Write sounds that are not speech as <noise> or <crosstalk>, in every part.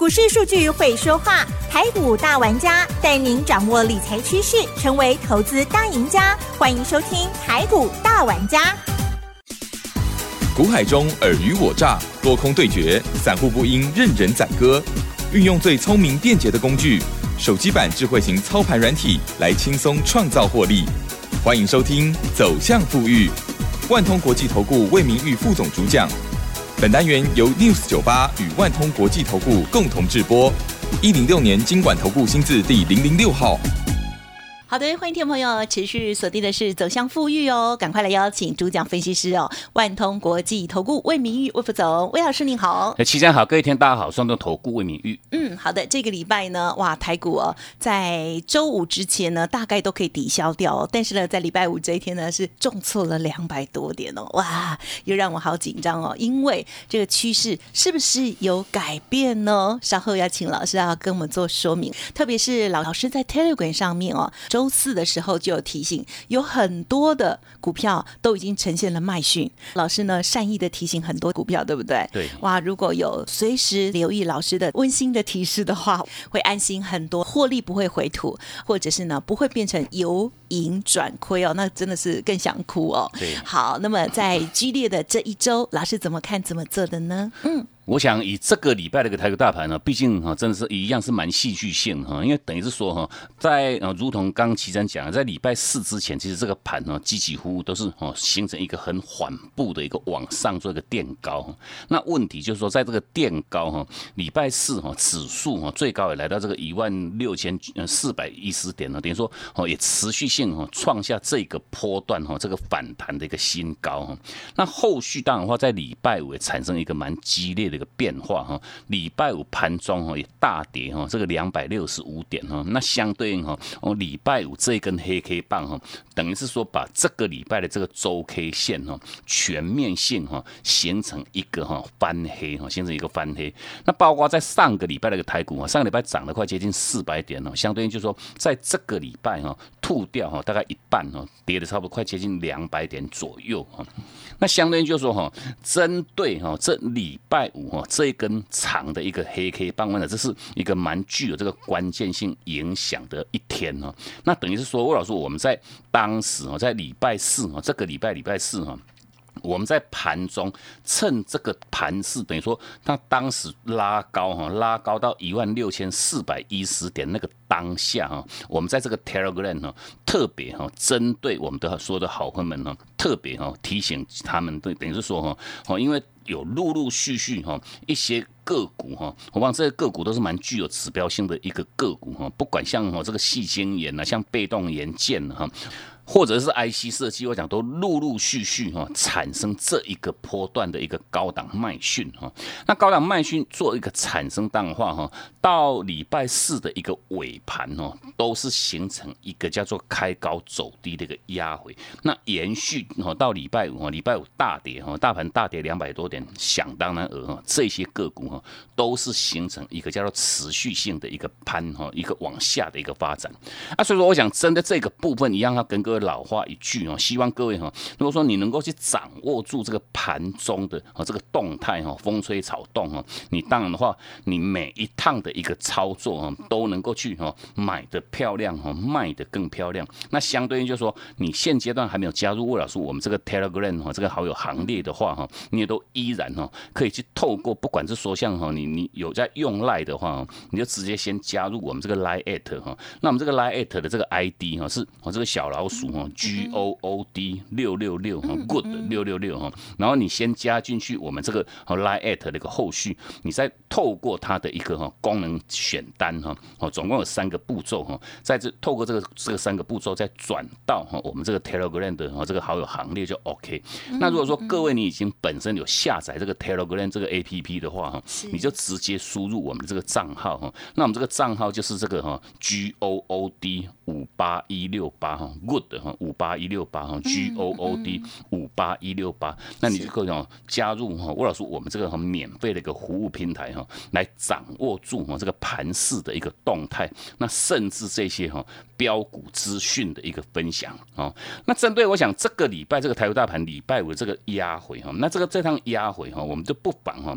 股市数据会说话，台股大玩家带您掌握理财趋势，成为投资大赢家。欢迎收听台股大玩家。股海中尔虞我诈，多空对决，散户不应任人宰割。运用最聪明便捷的工具，手机版智慧型操盘软体，来轻松创造获利。欢迎收听《走向富裕》，万通国际投顾魏明玉副总主讲。本单元由 News 酒吧与万通国际投顾共同制播，一零六年经管投顾新字第零零六号。好的，欢迎听众朋友持续锁定的是走向富裕哦，赶快来邀请主讲分析师哦，万通国际投顾魏明玉魏副总，魏老师您好。哎期间好，各位听大家好，双通投顾魏明玉。嗯，好的，这个礼拜呢，哇，台股哦，在周五之前呢，大概都可以抵消掉，哦但是呢，在礼拜五这一天呢，是重挫了两百多点哦，哇，又让我好紧张哦，因为这个趋势是不是有改变呢？稍后要请老师要跟我们做说明，特别是老老师在 Telegram 上面哦，周四的时候就有提醒，有很多的股票都已经呈现了卖讯。老师呢善意的提醒很多股票，对不对？对。哇，如果有随时留意老师的温馨的提示的话，会安心很多，获利不会回吐，或者是呢不会变成由盈转亏哦，那真的是更想哭哦。对。好，那么在激烈的这一周，老师怎么看怎么做的呢？嗯。我想以这个礼拜的一个台股大盘呢，毕竟哈真的是一样是蛮戏剧性哈，因为等于是说哈，在呃如同刚齐真讲，在礼拜四之前，其实这个盘呢，几几乎都是哦形成一个很缓步的一个往上做一个垫高。那问题就是说，在这个垫高哈，礼拜四哈指数哈最高也来到这个一万六千四百一十点了，等于说哦也持续性哈创下这个波段哈这个反弹的一个新高哈。那后续当然话在礼拜五也产生一个蛮激烈的。个变化哈，礼拜五盘中哈也大跌哈，这个两百六十五点哈，那相对应哈，哦礼拜五这一根黑 K 棒哈，等于是说把这个礼拜的这个周 K 线哈全面性哈形成一个哈翻黑哈，形成一个翻黑。那包括在上个礼拜那个台股啊，上个礼拜涨了快接近四百点哦，相对应就是说在这个礼拜哈吐掉哈大概一半哈，跌的差不多快接近两百点左右哈。那相对应就是说哈，针对哈这礼拜五。哦，这一根长的一个黑 K 棒呢，这是一个蛮具有这个关键性影响的一天哦。那等于是说，魏老师，我们在当时哦，在礼拜四哦，这个礼拜礼拜四哈，我们在盘中趁这个盘势，等于说它当时拉高哈，拉高到一万六千四百一十点那个当下哈，我们在这个 Telegram 哈，特别哈，针对我们的所有的好朋友们哈，特别哈提醒他们，对等于是说哈，哦，因为。有陆陆续续哈一些个股哈，我望这些个股都是蛮具有指标性的一个个股哈，不管像哈这个细晶岩呐，像被动元件哈。或者是 IC 设计，我讲都陆陆续续哈产生这一个波段的一个高档卖讯哈。那高档卖讯做一个产生淡化哈，到礼拜四的一个尾盘哦，都是形成一个叫做开高走低的一个压回。那延续哈到礼拜五哈，礼拜五大跌哈，大盘大跌两百多点，想当然而哈，这些个股哈都是形成一个叫做持续性的一个攀哈，一个往下的一个发展。啊，所以说我想针对这个部分，一样要跟各位。老话一句哦，希望各位哈，如果说你能够去掌握住这个盘中的哦这个动态哈，风吹草动哈，你当然的话，你每一趟的一个操作哈，都能够去哈买的漂亮哈，卖的更漂亮。那相对于就是说，你现阶段还没有加入魏老师我们这个 Telegram 哈这个好友行列的话哈，你也都依然哈可以去透过，不管是说像哈你你有在用 Line 的话，你就直接先加入我们这个 Line at 哈，那我们这个 Line at 的这个 ID 哈是我这个小老鼠。G O O D 六六六哈，Good 六六六哈，然后你先加进去我们这个和 Line at 的一个后续，你再透过它的一个哈功能选单哈，哦，总共有三个步骤哈，在这透过这个这个三个步骤再转到哈我们这个 Telegram 的哈这个好友行列就 OK。那如果说各位你已经本身有下载这个 Telegram 这个 APP 的话哈，你就直接输入我们这个账号哈，那我们这个账号就是这个哈 G O O D 五八一六八哈，Good 哈。五八一六八哈，G O O D 五八一六八，那你就可以加入哈，魏老师我们这个很免费的一个服务平台哈，来掌握住哈这个盘势的一个动态，那甚至这些哈标股资讯的一个分享啊。那针对我想这个礼拜这个台湾大盘礼拜五这个压回哈，那这个这趟压回哈，我们就不妨哈。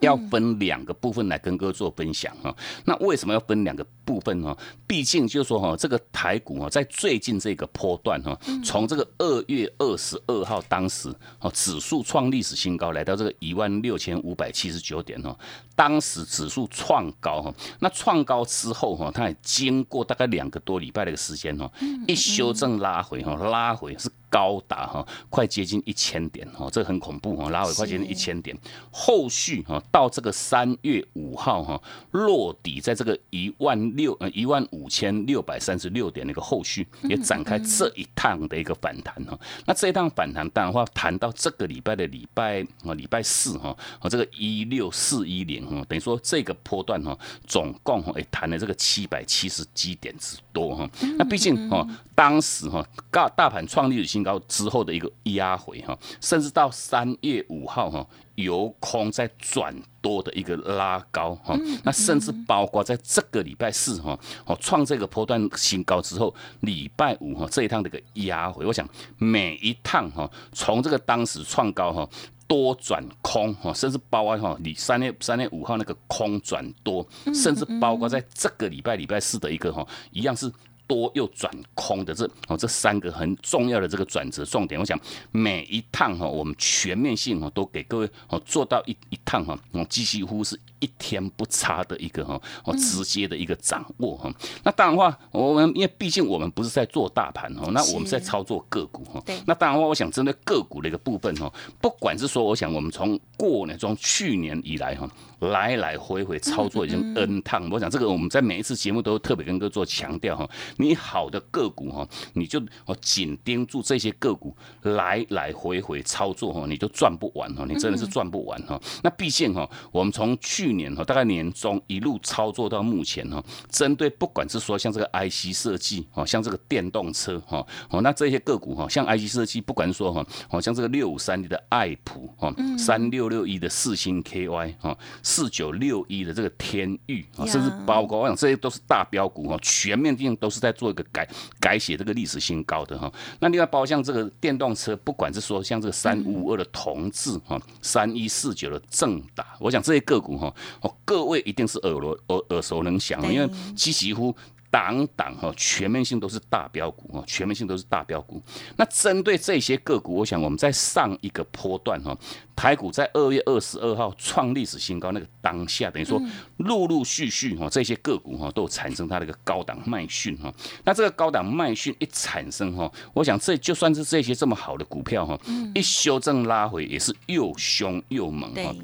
要分两个部分来跟各位做分享哈。那为什么要分两个部分呢？毕竟就是说哈，这个台股哈，在最近这个波段哈，从这个二月二十二号当时哦，指数创历史新高，来到这个一万六千五百七十九点哈。当时指数创高哈，那创高之后哈，它也经过大概两个多礼拜的一个时间哈，一修正拉回哈，拉回是。高达哈，快接近一千点哈，这很恐怖哈，拉尾快接近一千点。后续哈，到这个三月五号哈，落底在这个一万六呃一万五千六百三十六点的一个后续，也展开这一趟的一个反弹哈。那这一趟反弹，当然话谈到这个礼拜的礼拜啊礼拜四哈，和这个一六四一零哈，等于说这个波段哈，总共哈也谈了这个七百七十基点之多哈。那毕竟哈，当时哈大大盘创立的新高之后的一个压回哈，甚至到三月五号哈，由空再转多的一个拉高哈，那甚至包括在这个礼拜四哈，哦创这个波段新高之后，礼拜五哈这一趟的一个压回，我想每一趟哈，从这个当时创高哈多转空哈，甚至包括哈你三月三月五号那个空转多，甚至包括在这个礼拜礼拜四的一个哈，一样是。多又转空的这哦，这三个很重要的这个转折重点，我想每一趟哈，我们全面性哈都给各位哦做到一一趟哈，哦几乎是一天不差的一个哈哦直接的一个掌握哈。那当然话，我们因为毕竟我们不是在做大盘哦，那我们在操作个股哈。那当然话，我想针对个股的一个部分哈，不管是说，我想我们从过年从去年以来哈。来来回回操作已经 N 趟，我想这个我们在每一次节目都特别跟各位做强调哈，你好的个股哈，你就哦紧盯住这些个股来来回回操作哈，你就赚不完哈，你真的是赚不完哈。那毕竟哈，我们从去年哈大概年中一路操作到目前哈，针对不管是说像这个 IC 设计哦，像这个电动车哈哦，那这些个股哈，像 IC 设计，不管说哈哦，像这个六五三的爱普哦，三六六一的四星 KY 哈。四九六一的这个天域啊，甚至包括我想这些都是大标股哈，全面性都是在做一个改改写这个历史新高的哈。那另外包括像这个电动车，不管是说像这个三五五二的同志哈，三一四九的正达，我想这些个股哈，哦各位一定是耳朵耳耳熟能详，因为几几乎。档档哈，全面性都是大标股哈，全面性都是大标股。那针对这些个股，我想我们在上一个波段哈，台股在二月二十二号创历史新高那个当下，等于说陆陆续续哈，这些个股哈都产生它的一个高档卖讯哈。那这个高档卖讯一产生哈，我想这就算是这些这么好的股票哈，一修正拉回也是又凶又猛哈。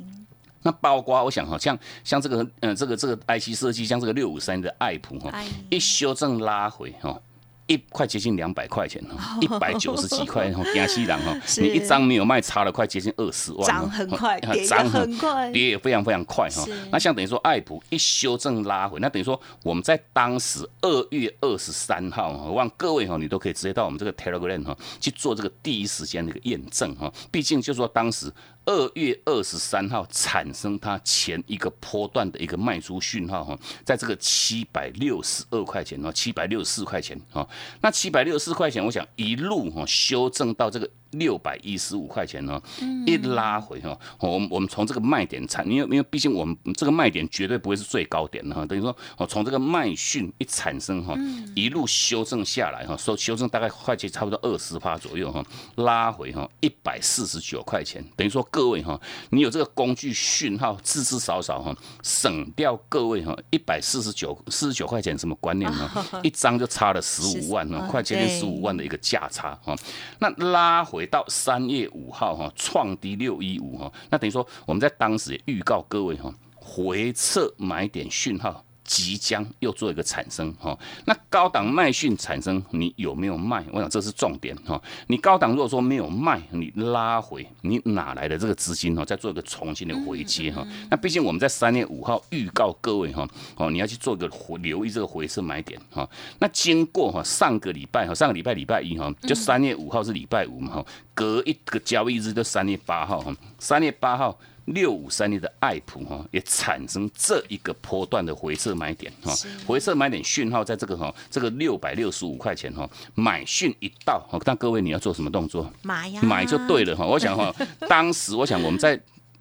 那包括我想哈，像像这个嗯，这个这个 IC 设计，像这个六五三的爱普哈，一修正拉回哈。一块接近两百块钱哈，一百九十几块哈，<laughs> 江西人哈，你一张没有卖，差了快接近二十万，涨很快，涨很快，跌也非常非常快哈。那像等于说爱普一修正拉回，那等于说我们在当时二月二十三号，我望各位哈，你都可以直接到我们这个 Telegram 哈去做这个第一时间的一个验证哈。毕竟就说当时二月二十三号产生它前一个波段的一个卖出讯号哈，在这个七百六十二块钱哈，七百六十四块钱哈。那七百六十四块钱，我想一路哈修正到这个。六百一十五块钱呢，一拉回哈，我们我们从这个卖点产，因为因为毕竟我们这个卖点绝对不会是最高点的哈，等于说我从这个卖讯一产生哈，一路修正下来哈，说修正大概快钱差不多二十趴左右哈，拉回哈一百四十九块钱，等于说各位哈，你有这个工具讯号，至至少少哈，省掉各位哈一百四十九四十九块钱什么观念呢？<laughs> 一张就差了十五万呢，快接近十五万的一个价差哈，那拉回。到三月五号哈，创低六一五哈，那等于说我们在当时也预告各位哈，回撤买点讯号。即将又做一个产生哈，那高档卖讯产生，你有没有卖？我想这是重点哈。你高档如果说没有卖，你拉回，你哪来的这个资金哈？再做一个重新的回接哈。那毕竟我们在三月五号预告各位哈，哦，你要去做一个回留意这个回撤买点哈。那经过哈上个礼拜哈，上个礼拜礼拜一哈，就三月五号是礼拜五嘛哈，隔一个交易日就三月八号哈，三月八号。六五三零的爱普哈也产生这一个波段的回撤买点哈，回撤买点讯号在这个哈这个六百六十五块钱哈买讯一到哈，但各位你要做什么动作？买呀，买就对了哈。我想哈，<laughs> 当时我想我们在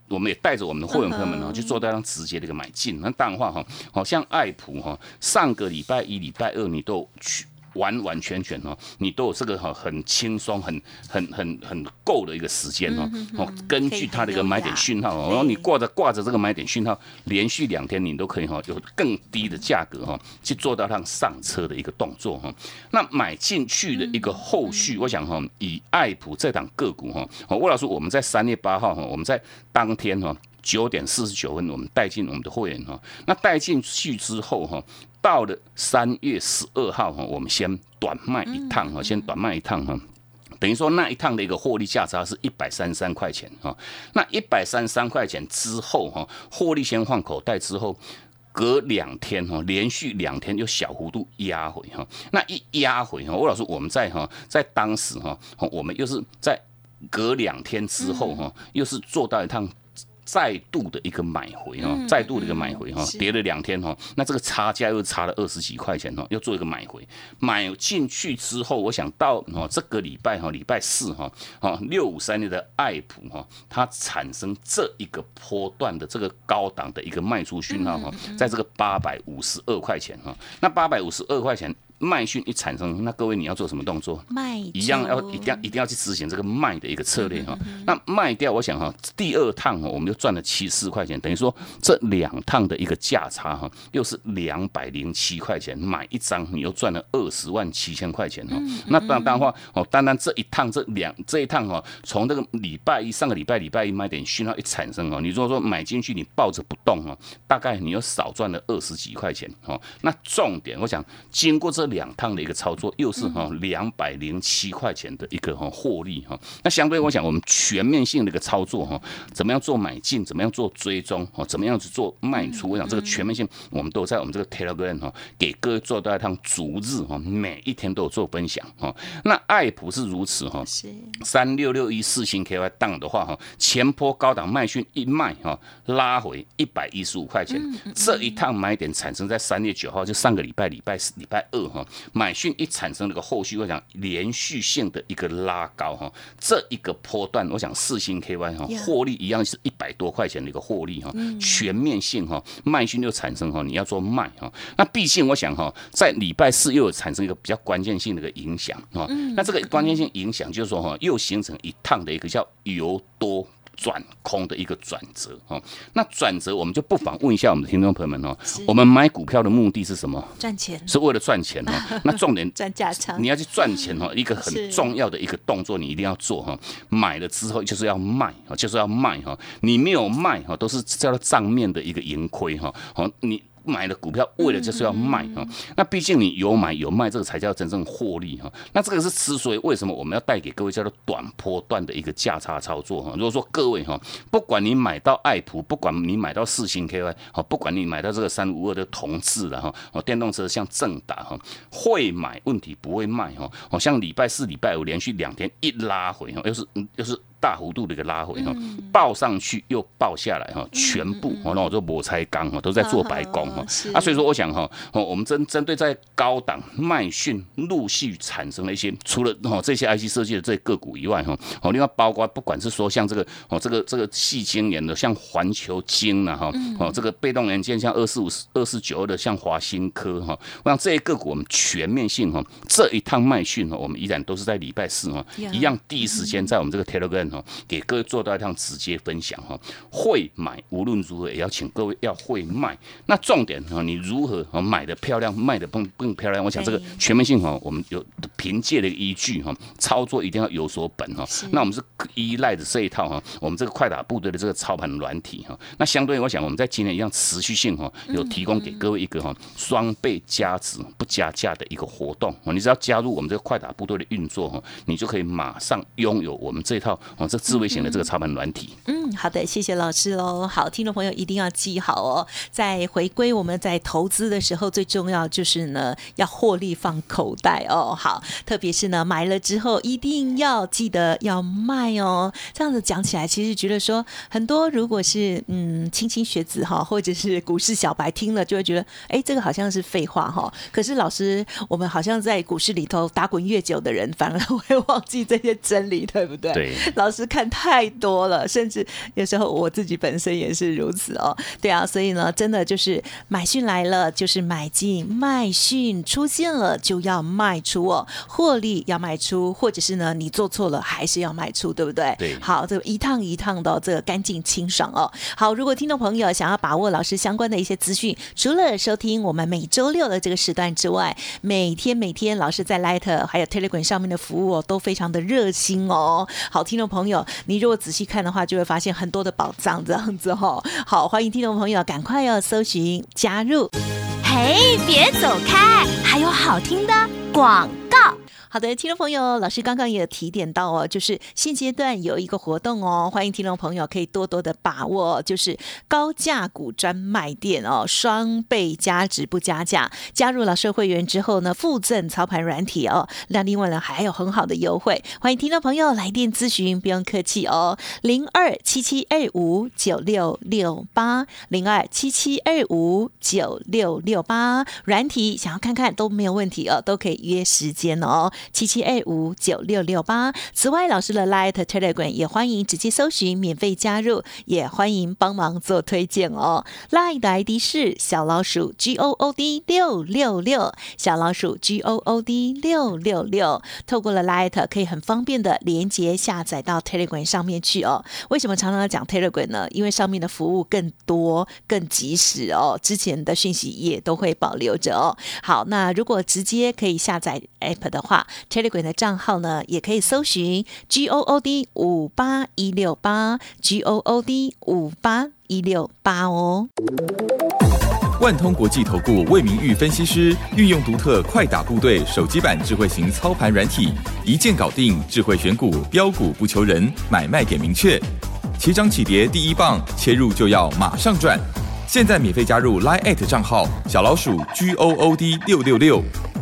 我们也带着我们的会员朋友们呢去做这样直接的一个买进。那当然话哈，好像爱普哈，上个礼拜一、礼拜二你都去。完完全全哦，你都有这个哈很轻松、很很很很够的一个时间哦。哦，根据它的一个买点讯号，然后你挂着挂着这个买点讯号，连续两天你都可以哈有更低的价格哈去做到它上车的一个动作哈。那买进去的一个后续，我想哈以爱普这档个股哈，魏老师我们在三月八号哈，我们在当天哈九点四十九分我们带进我们的会员哈，那带进去之后哈。到了三月十二号哈，我们先短卖一趟哈，先短卖一趟哈，等于说那一趟的一个获利价差是一百三十三块钱哈。那一百三十三块钱之后哈，获利先放口袋之后，隔两天哈，连续两天又小幅度压回哈。那一压回哈，吴老师我们在哈，在当时哈，我们又是在隔两天之后哈，又是做到一趟。再度的一个买回哈，再度的一个买回哈，跌了两天哈，那这个差价又差了二十几块钱哈，又做一个买回，买进去之后，我想到哦这个礼拜哈，礼拜四哈，哦六五三六的爱普哈，它产生这一个波段的这个高档的一个卖出讯号哈，在这个八百五十二块钱哈，那八百五十二块钱。卖讯一产生，那各位你要做什么动作？卖一样要一定要一定要去执行这个卖的一个策略哈。那卖掉，我想哈，第二趟哈，我们就赚了七十块钱，等于说这两趟的一个价差哈，又是两百零七块钱，买一张你又赚了二十万七千块钱哈。那当当话哦，单单这一趟这两这一趟哈，从这个礼拜一上个礼拜礼拜一卖点讯号一产生哦，你如果说买进去你抱着不动哦，大概你又少赚了二十几块钱哦。那重点我想经过这。两趟的一个操作，又是哈两百零七块钱的一个哈获利哈。那相对我想，我们全面性的一个操作哈，怎么样做买进，怎么样做追踪哦，怎么样子做卖出？我想这个全面性，我们都在我们这个 Telegram 哈，给各位做到一趟逐日哈，每一天都有做分享哈。那爱普是如此哈，三六六一四星 KY 档的话哈，前坡高档卖讯一卖哈，拉回一百一十五块钱，这一趟买点产生在三月九号，就上个礼拜礼拜四礼拜二哈。买讯一产生那个后续，我想连续性的一个拉高哈，这一个波段，我想四星 KY 哈，获利一样是一百多块钱的一个获利哈，全面性哈，卖讯就产生哈，你要做卖哈，那毕竟我想哈，在礼拜四又有产生一个比较关键性的一个影响哈，那这个关键性影响就是说哈，又形成一趟的一个叫由多。转空的一个转折哦，那转折我们就不妨问一下我们的听众朋友们哦，我们买股票的目的是什么？赚钱，是为了赚钱哦。<laughs> 那重点赚价差，你要去赚钱哦，一个很重要的一个动作，你一定要做哈。买了之后就是要卖哦，就是要卖哈。你没有卖哈，都是叫做账面的一个盈亏哈。好，你。买的股票为了就是要卖哈，那毕竟你有买有卖，这个才叫真正获利哈。那这个是之所以为什么我们要带给各位叫做短波段的一个价差操作哈。如果说各位哈，不管你买到爱普，不管你买到四星 KY，好，不管你买到这个三五二的同志的哈，哦，电动车像正达哈，会买问题不会卖哈。哦，像礼拜四、礼拜五连续两天一拉回哈，又是又是。大幅度的一个拉回哈，报上去又报下来哈，全部哦，那我就磨拆钢哈，都在做白工哈。啊，所以说我想哈，哦，我们针针对在高档卖讯陆续产生了一些，除了哦这些 IC 设计的这些个股以外哈，哦，另外包括不管是说像这个哦这个这个细晶圆的，像环球晶呐哈，哦这个被动元件像二四五二四九二的像华新科哈，我想这些个股我们全面性哈，这一趟卖讯哈，我们依然都是在礼拜四哈，一样第一时间在我们这个 Telegram。给各位做到一趟直接分享哈，会买无论如何也要请各位要会卖。那重点哈，你如何买的漂亮，卖的更更漂亮？我想这个全面性哈，我们有凭借的依据哈，操作一定要有所本哈。那我们是依赖着这一套哈，我们这个快打部队的这个操盘软体哈。那相对我想我们在今年一样持续性哈，有提供给各位一个哈双倍加值不加价的一个活动你只要加入我们这个快打部队的运作哈，你就可以马上拥有我们这套哦这。智慧型的这个操盘软体。嗯，好的，谢谢老师喽。好，听众朋友一定要记好哦，在回归我们在投资的时候，最重要就是呢要获利放口袋哦。好，特别是呢买了之后一定要记得要卖哦。这样子讲起来，其实觉得说很多如果是嗯青青学子哈，或者是股市小白听了就会觉得，哎，这个好像是废话哈。可是老师，我们好像在股市里头打滚越久的人，反而会忘记这些真理，对不对？对，老。师看太多了，甚至有时候我自己本身也是如此哦。对啊，所以呢，真的就是买讯来了就是买进，卖讯出现了就要卖出哦，获利要卖出，或者是呢你做错了还是要卖出，对不对？对好，这个一趟一趟的这个干净清爽哦。好，如果听众朋友想要把握老师相关的一些资讯，除了收听我们每周六的这个时段之外，每天每天老师在 Light 还有 Telegram 上面的服务哦，都非常的热心哦。好，听众朋友，朋友你如果仔细看的话，就会发现很多的宝藏这样子哦。好，欢迎听众朋友赶快要搜寻加入。嘿，别走开，还有好听的广告。好的，听众朋友，老师刚刚也提点到哦，就是现阶段有一个活动哦，欢迎听众朋友可以多多的把握，就是高价股专卖店哦，双倍加值不加价。加入老师会员之后呢，附赠操盘软体哦，那另外呢还有很好的优惠，欢迎听众朋友来电咨询，不用客气哦，零二七七二五九六六八零二七七二五九六六八，软体想要看看都没有问题哦，都可以约时间哦。七七二五九六六八。此外，老师的 Light Telegram 也欢迎直接搜寻免费加入，也欢迎帮忙做推荐哦。Light 的 ID 是小老鼠 G O O D 六六六，小老鼠 G O O D 六六六。透过了 Light 可以很方便的连接下载到 Telegram 上面去哦。为什么常常要讲 Telegram 呢？因为上面的服务更多、更及时哦。之前的讯息也都会保留着哦。好，那如果直接可以下载 App 的话，Telegram 的账号呢，也可以搜寻 G O O D 五八一六八 G O O D 五八一六八哦。万通国际投顾魏明玉分析师运用独特快打部队手机版智慧型操盘软体，一键搞定智慧选股，标股不求人，买卖点明确。起涨起跌第一棒，切入就要马上赚。现在免费加入 Line at 账号小老鼠 G O O D 六六六，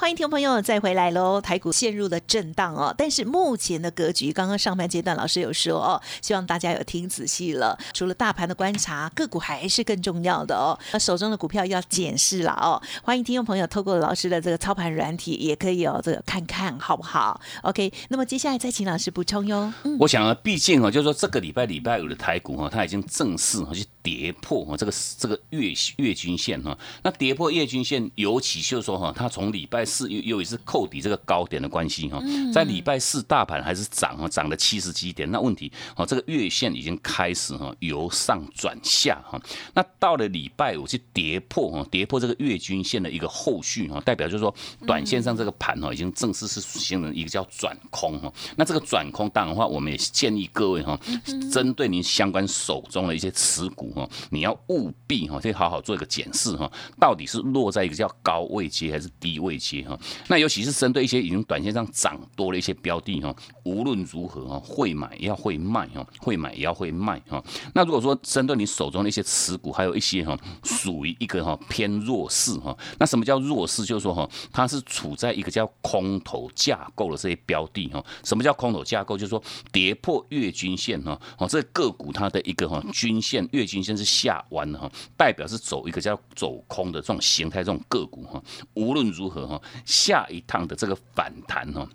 欢迎听众朋友再回来喽！台股陷入了震荡哦，但是目前的格局，刚刚上半阶段老师有说哦，希望大家有听仔细了。除了大盘的观察，个股还是更重要的哦。那手中的股票要检视了哦。欢迎听众朋友透过老师的这个操盘软体，也可以哦，这个看看好不好？OK，那么接下来再请老师补充哟。嗯，我想啊，毕竟啊，就是说这个礼拜礼拜五的台股哈，它已经正式去跌破哈这个这个月月均线哈。那跌破月均线，尤其就是说哈，它从礼拜四又又也是扣底这个高点的关系哈，在礼拜四大盘还是涨哈，涨了七十几点。那问题哦，这个月线已经开始哈由上转下哈。那到了礼拜五去跌破哈，跌破这个月均线的一个后续哈，代表就是说短线上这个盘哈已经正式是形成一个叫转空哈。那这个转空当然话，我们也建议各位哈，针对您相关手中的一些持股哈，你要务必哈，去好好做一个检视哈，到底是落在一个叫高位阶还是低位阶那尤其是针对一些已经短线上涨多了一些标的哈，无论如何哈，会买也要会卖哈，会买也要会卖哈。那如果说针对你手中的一些持股，还有一些哈属于一个哈偏弱势哈，那什么叫弱势？就是说哈，它是处在一个叫空头架构的这些标的哈。什么叫空头架构？就是说跌破月均线哈，哦，这个股它的一个哈均线月均线是下弯的哈，代表是走一个叫走空的这种形态，这种个股哈，无论如何哈。下一趟的这个反弹哦。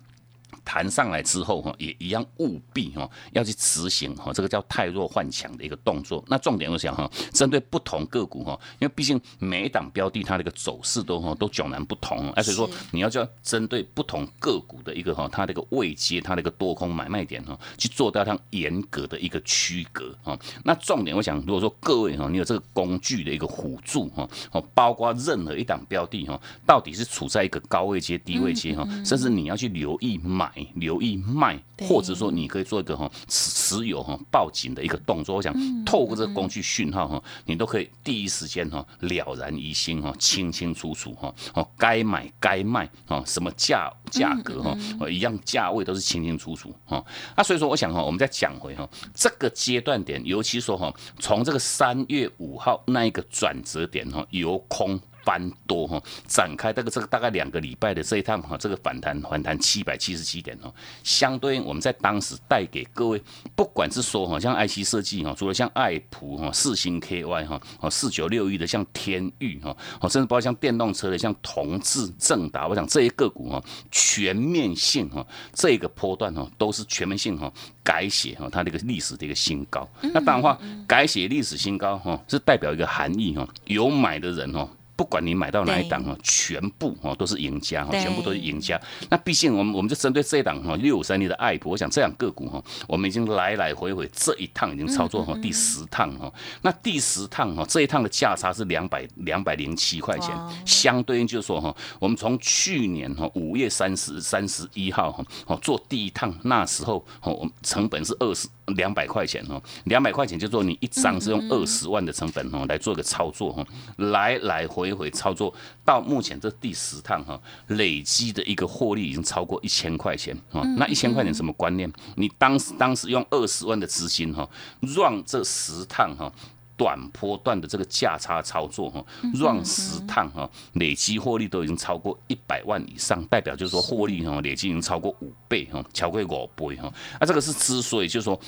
弹上来之后哈，也一样务必哈要去执行哈，这个叫太弱换强的一个动作。那重点我想哈，针对不同个股哈，因为毕竟每一档标的它的一个走势都哈都迥然不同，而且说你要叫针对不同个股的一个哈它的一个位阶，它的一个多空买卖点哈，去做到它严格的一个区隔哈。那重点我想，如果说各位哈，你有这个工具的一个辅助哈，哦，包括任何一档标的哈，到底是处在一个高位阶、低位阶哈，甚至你要去留意买。留意卖，或者说你可以做一个哈持持有哈报警的一个动作。我想透过这个工具讯号哈，你都可以第一时间哈了然于心哈，清清楚楚哈，哦该买该卖啊，什么价价格哈，一样价位都是清清楚楚哈。那所以说，我想哈，我们再讲回哈这个阶段点，尤其说哈，从这个三月五号那一个转折点哈，由空。翻多哈，展开这个这个大概两个礼拜的这一趟哈，这个反弹反弹七百七十七点哦，相对应我们在当时带给各位，不管是说哈，像 IC 设计哈，除了像爱普哈、四星 KY 哈、哦四九六一的像天域哈，哦甚至包括像电动车的像同志正达，我想这些个股哈，全面性哈，这个波段哈都是全面性哈改写哈它这个历史的一个新高。那当然话，改写历史新高哈，是代表一个含义哈，有买的人哈。不管你买到哪一档哈，全部哦都是赢家哈，全部都是赢家。那毕竟我们我们就针对这一档哈六五三零的爱普，我想这样个股哈，我们已经来来回回这一趟已经操作哈第十趟哈。那第十趟哈这一趟的价差是两百两百零七块钱，相对应就是说哈，我们从去年哈五月三十三十一号哈哦做第一趟那时候哦我们成本是二十。两百块钱哦，两百块钱就说你一张是用二十万的成本哦来做个操作哈，来来回回操作到目前这第十趟哈，累积的一个获利已经超过一千块钱哦。那一千块钱什么观念？你当时当时用二十万的资金哈，让这十趟哈。短波段的这个价差操作哈，让十趟哈累积获利都已经超过一百万以上，代表就是说获利哈累积已经超过五倍哈，超过五倍哈。那这个是之所以就是说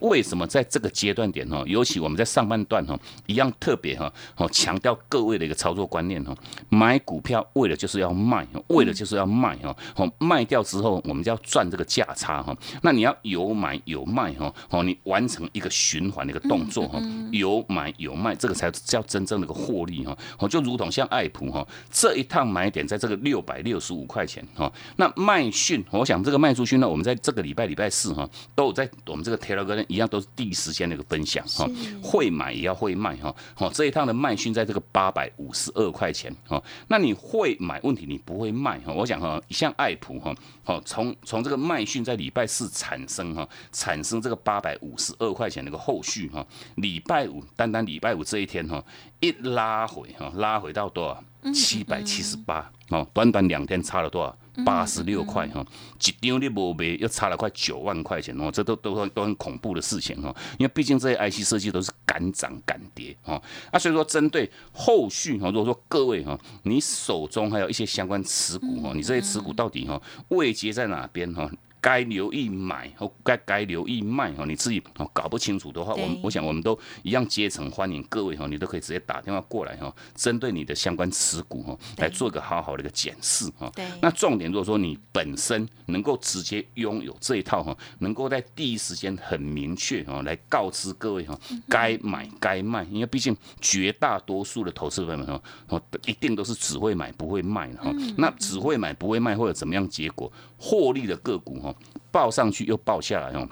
为什么在这个阶段点哈，尤其我们在上半段哈一样特别哈，哦强调各位的一个操作观念哈，买股票为了就是要卖，为了就是要卖哈，哦卖掉之后我们就要赚这个价差哈。那你要有买有卖哈，哦你完成一个循环的一个动作哈，有。买有卖，这个才叫真正的个获利哈。哦，就如同像爱普哈，这一趟买点在这个六百六十五块钱哈。那卖讯，我想这个卖出去呢，我们在这个礼拜礼拜四哈，都有在我们这个 Telegram 一样都是第一时间的一个分享哈。会买也要会卖哈。哦，这一趟的卖讯在这个八百五十二块钱哈。那你会买问题你不会卖哈。我想哈，像爱普哈，哦，从从这个卖讯在礼拜四产生哈，产生这个八百五十二块钱的一个后续哈，礼拜五单。单礼拜五这一天哈，一拉回哈，拉回到多少？七百七十八哦，短短两天差了多少？八十六块哈，一张你无卖，又差了快九万块钱哦，这都都都很恐怖的事情哈。因为毕竟这些 IC 设计都是敢涨敢跌哈，啊，所以说针对后续哈，如果说各位哈，你手中还有一些相关持股哈，你这些持股到底哈位阶在哪边哈？该留意买和该该留意卖哈，你自己哦搞不清楚的话，我我想我们都一样阶层欢迎各位哈，你都可以直接打电话过来哈，针对你的相关持股哈，来做一个好好的一个检视哈。那重点如果说你本身能够直接拥有这一套哈，能够在第一时间很明确哈来告知各位哈，该买该卖，因为毕竟绝大多数的投资朋友们哈，哦一定都是只会买不会卖的哈。那只会买不会卖或者怎么样结果？获利的个股哈，报上去又报下来哦。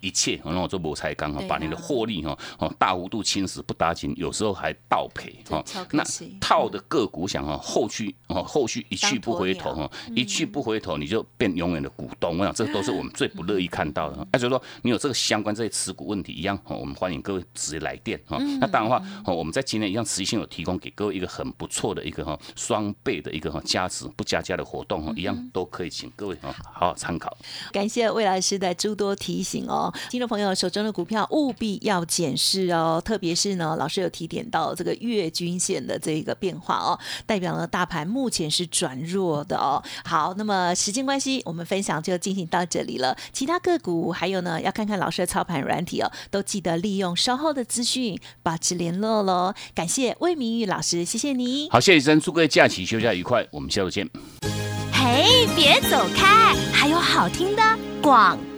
一切，然后做博彩刚好把你的获利哈哦大幅度侵蚀，不打紧，有时候还倒赔哈。那套的个股想哈，后续哦后续一去不回头哈，一去不回头你就变永远的股东。我想这都是我们最不乐意 <laughs> 看到的。那所以说你有这个相关这些持股问题一样，我们欢迎各位直接来电哈。那当然话哦，我们在今天一样持续性有提供给各位一个很不错的一个哈双倍的一个哈加值不加价的活动哈，一样都可以请各位哈好好参考。感谢魏老师的诸多提醒哦。听众朋友手中的股票务必要检视哦，特别是呢，老师有提点到这个月均线的这个变化哦，代表了大盘目前是转弱的哦。好，那么时间关系，我们分享就进行到这里了。其他个股还有呢，要看看老师的操盘软体哦，都记得利用稍后的资讯保持联络喽。感谢魏明玉老师，谢谢你。好，谢谢生，祝各位假期休假愉快，我们下周见。嘿，别走开，还有好听的广告。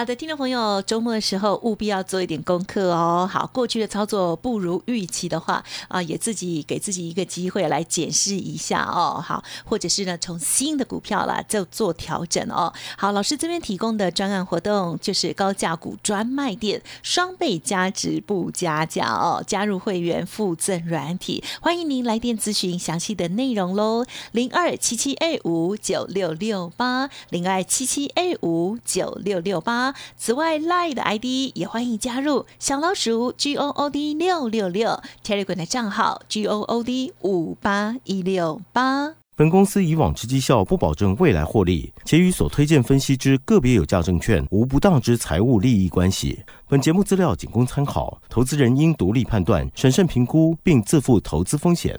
好的，听众朋友，周末的时候务必要做一点功课哦。好，过去的操作不如预期的话啊，也自己给自己一个机会来检视一下哦。好，或者是呢，从新的股票啦就做调整哦。好，老师这边提供的专案活动就是高价股专卖店双倍加值不加价哦，加入会员附赠软体，欢迎您来电咨询详细的内容喽。零二七七 A 五九六六八，零二七七 A 五九六六八。此外，Lie 的 ID 也欢迎加入小老鼠 G O O D 六六六 Telegram 的账号 G O O D 五八一六八。本公司以往之绩效不保证未来获利，且与所推荐分析之个别有价证券无不当之财务利益关系。本节目资料仅供参考，投资人应独立判断、审慎评估，并自负投资风险。